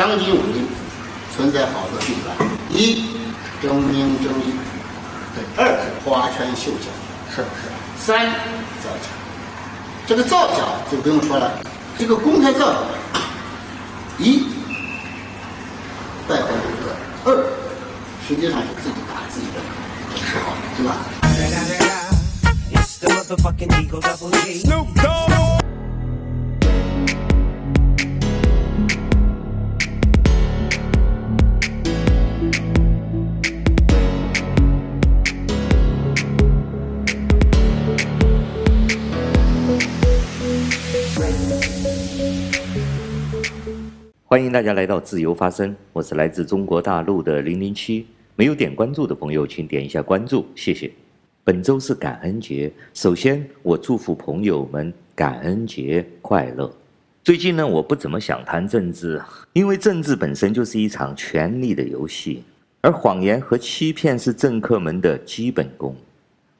当今武林存在好多弊端：一，争名争利；对；二，花拳绣脚；是不是？三，造假。这个造假就不用说了，这个公开造假，一败坏人格；二，实际上是自己打自己的旗号，是吧？欢迎大家来到自由发声，我是来自中国大陆的零零七。没有点关注的朋友，请点一下关注，谢谢。本周是感恩节，首先我祝福朋友们感恩节快乐。最近呢，我不怎么想谈政治，因为政治本身就是一场权力的游戏，而谎言和欺骗是政客们的基本功，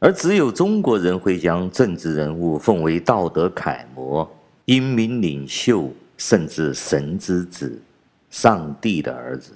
而只有中国人会将政治人物奉为道德楷模、英明领袖。甚至神之子，上帝的儿子，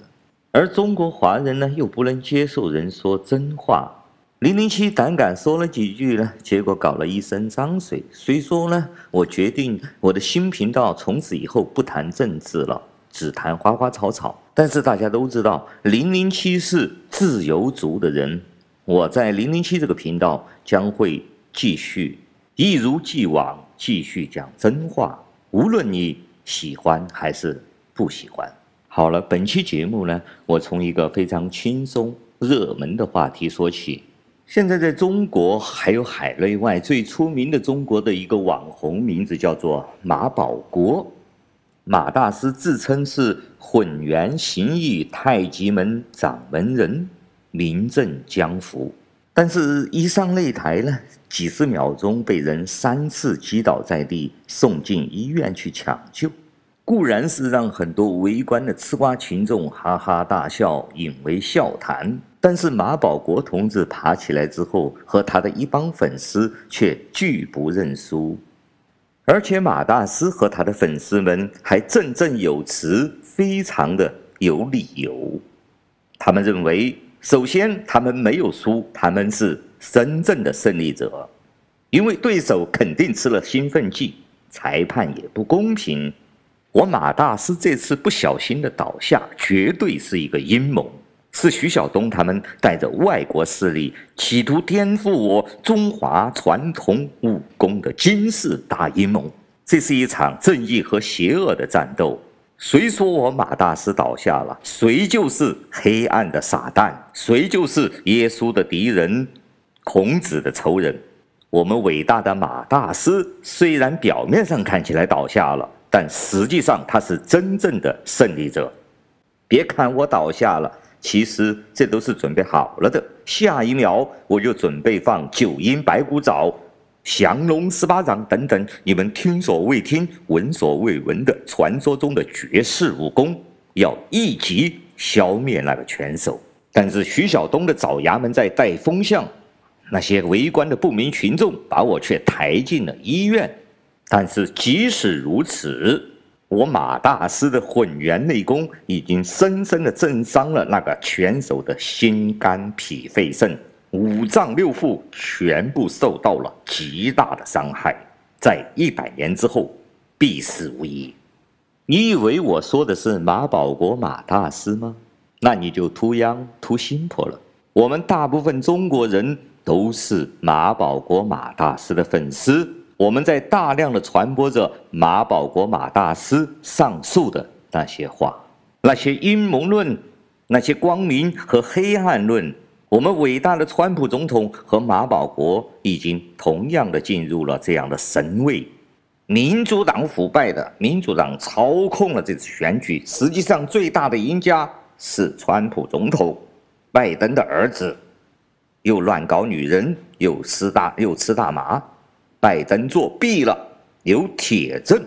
而中国华人呢，又不能接受人说真话。零零七胆敢说了几句呢，结果搞了一身脏水。虽说呢，我决定我的新频道从此以后不谈政治了，只谈花花草草。但是大家都知道，零零七是自由族的人，我在零零七这个频道将会继续一如既往继续讲真话，无论你。喜欢还是不喜欢？好了，本期节目呢，我从一个非常轻松、热门的话题说起。现在在中国还有海内外最出名的中国的一个网红，名字叫做马保国。马大师自称是混元形意太极门掌门人，名震江湖。但是，一上擂台呢，几十秒钟被人三次击倒在地，送进医院去抢救，固然是让很多围观的吃瓜群众哈哈大笑，引为笑谈。但是马保国同志爬起来之后，和他的一帮粉丝却拒不认输，而且马大师和他的粉丝们还振振有词，非常的有理由。他们认为。首先，他们没有输，他们是真正的胜利者，因为对手肯定吃了兴奋剂，裁判也不公平。我马大师这次不小心的倒下，绝对是一个阴谋，是徐晓东他们带着外国势力，企图颠覆我中华传统武功的惊世大阴谋。这是一场正义和邪恶的战斗。谁说我马大师倒下了，谁就是黑暗的撒旦，谁就是耶稣的敌人，孔子的仇人。我们伟大的马大师虽然表面上看起来倒下了，但实际上他是真正的胜利者。别看我倒下了，其实这都是准备好了的。下一秒我就准备放九阴白骨爪。降龙十八掌等等，你们听所未听、闻所未闻的传说中的绝世武功，要一击消灭那个拳手。但是徐晓东的爪牙们在带风向，那些围观的不明群众把我却抬进了医院。但是即使如此，我马大师的混元内功已经深深的震伤了那个拳手的心肝脾肺肾。五脏六腑全部受到了极大的伤害，在一百年之后必死无疑。你以为我说的是马保国马大师吗？那你就 too young too simple 了。我们大部分中国人都是马保国马大师的粉丝，我们在大量的传播着马保国马大师上述的那些话，那些阴谋论，那些光明和黑暗论。我们伟大的川普总统和马保国已经同样的进入了这样的神位。民主党腐败的，民主党操控了这次选举，实际上最大的赢家是川普总统，拜登的儿子，又乱搞女人，又吃大又吃大麻，拜登作弊了，有铁证。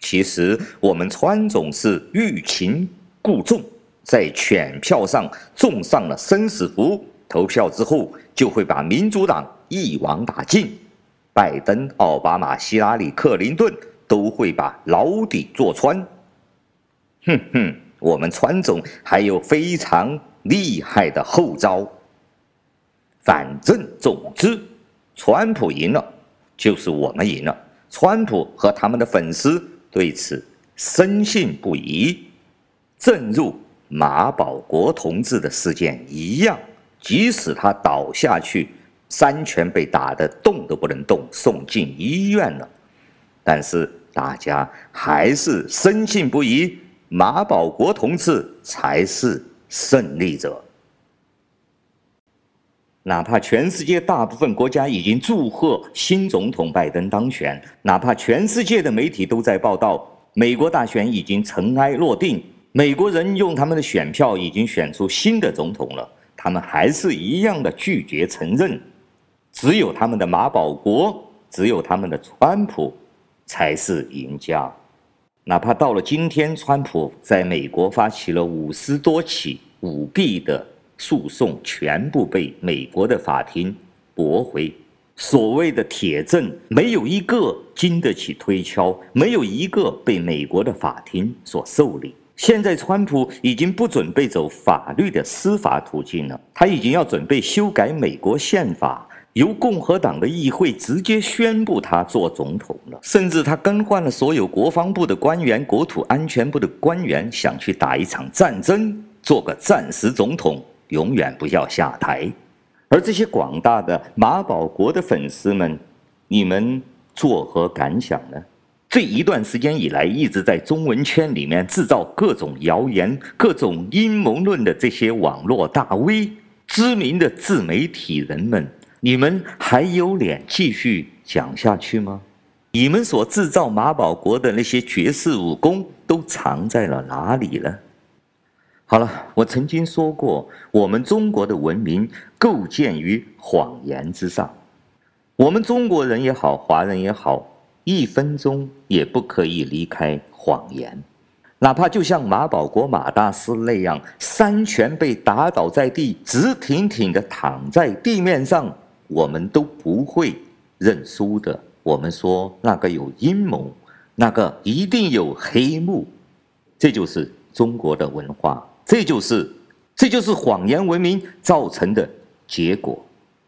其实我们川总是欲擒故纵。在选票上种上了生死符，投票之后就会把民主党一网打尽，拜登、奥巴马、希拉里、克林顿都会把牢底坐穿。哼哼，我们川总还有非常厉害的后招。反正总之，川普赢了，就是我们赢了。川普和他们的粉丝对此深信不疑，正如马保国同志的事件一样，即使他倒下去，三拳被打得动都不能动，送进医院了，但是大家还是深信不疑，马保国同志才是胜利者。哪怕全世界大部分国家已经祝贺新总统拜登当选，哪怕全世界的媒体都在报道美国大选已经尘埃落定，美国人用他们的选票已经选出新的总统了，他们还是一样的拒绝承认，只有他们的马保国，只有他们的川普才是赢家。哪怕到了今天，川普在美国发起了五十多起舞弊的。诉讼全部被美国的法庭驳回，所谓的铁证没有一个经得起推敲，没有一个被美国的法庭所受理。现在，川普已经不准备走法律的司法途径了，他已经要准备修改美国宪法，由共和党的议会直接宣布他做总统了。甚至他更换了所有国防部的官员、国土安全部的官员，想去打一场战争，做个暂时总统。永远不要下台，而这些广大的马保国的粉丝们，你们作何感想呢？这一段时间以来，一直在中文圈里面制造各种谣言、各种阴谋论的这些网络大 V、知名的自媒体人们，你们还有脸继续讲下去吗？你们所制造马保国的那些绝世武功都藏在了哪里呢？好了，我曾经说过，我们中国的文明构建于谎言之上。我们中国人也好，华人也好，一分钟也不可以离开谎言。哪怕就像马保国马大师那样，三拳被打倒在地，直挺挺地躺在地面上，我们都不会认输的。我们说那个有阴谋，那个一定有黑幕，这就是中国的文化。这就是，这就是谎言文明造成的结果。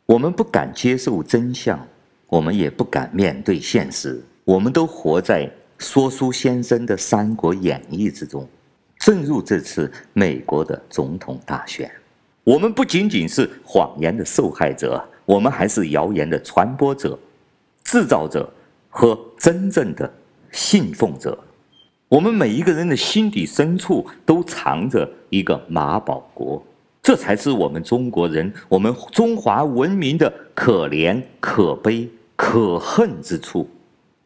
我们不敢接受真相，我们也不敢面对现实。我们都活在说书先生的《三国演义》之中。正如这次美国的总统大选，我们不仅仅是谎言的受害者，我们还是谣言的传播者、制造者和真正的信奉者。我们每一个人的心底深处都藏着一个马保国，这才是我们中国人、我们中华文明的可怜、可悲、可恨之处。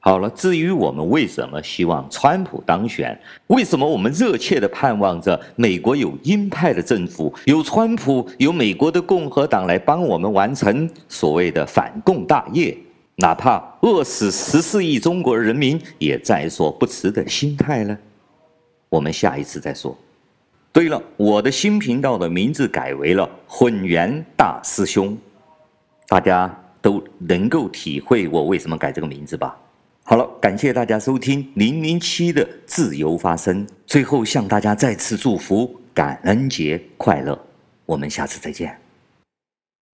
好了，至于我们为什么希望川普当选，为什么我们热切地盼望着美国有鹰派的政府，有川普、有美国的共和党来帮我们完成所谓的反共大业。哪怕饿死十四亿中国人民也在所不辞的心态呢？我们下一次再说。对了，我的新频道的名字改为了“混元大师兄”，大家都能够体会我为什么改这个名字吧？好了，感谢大家收听零零七的自由发声。最后向大家再次祝福感恩节快乐，我们下次再见。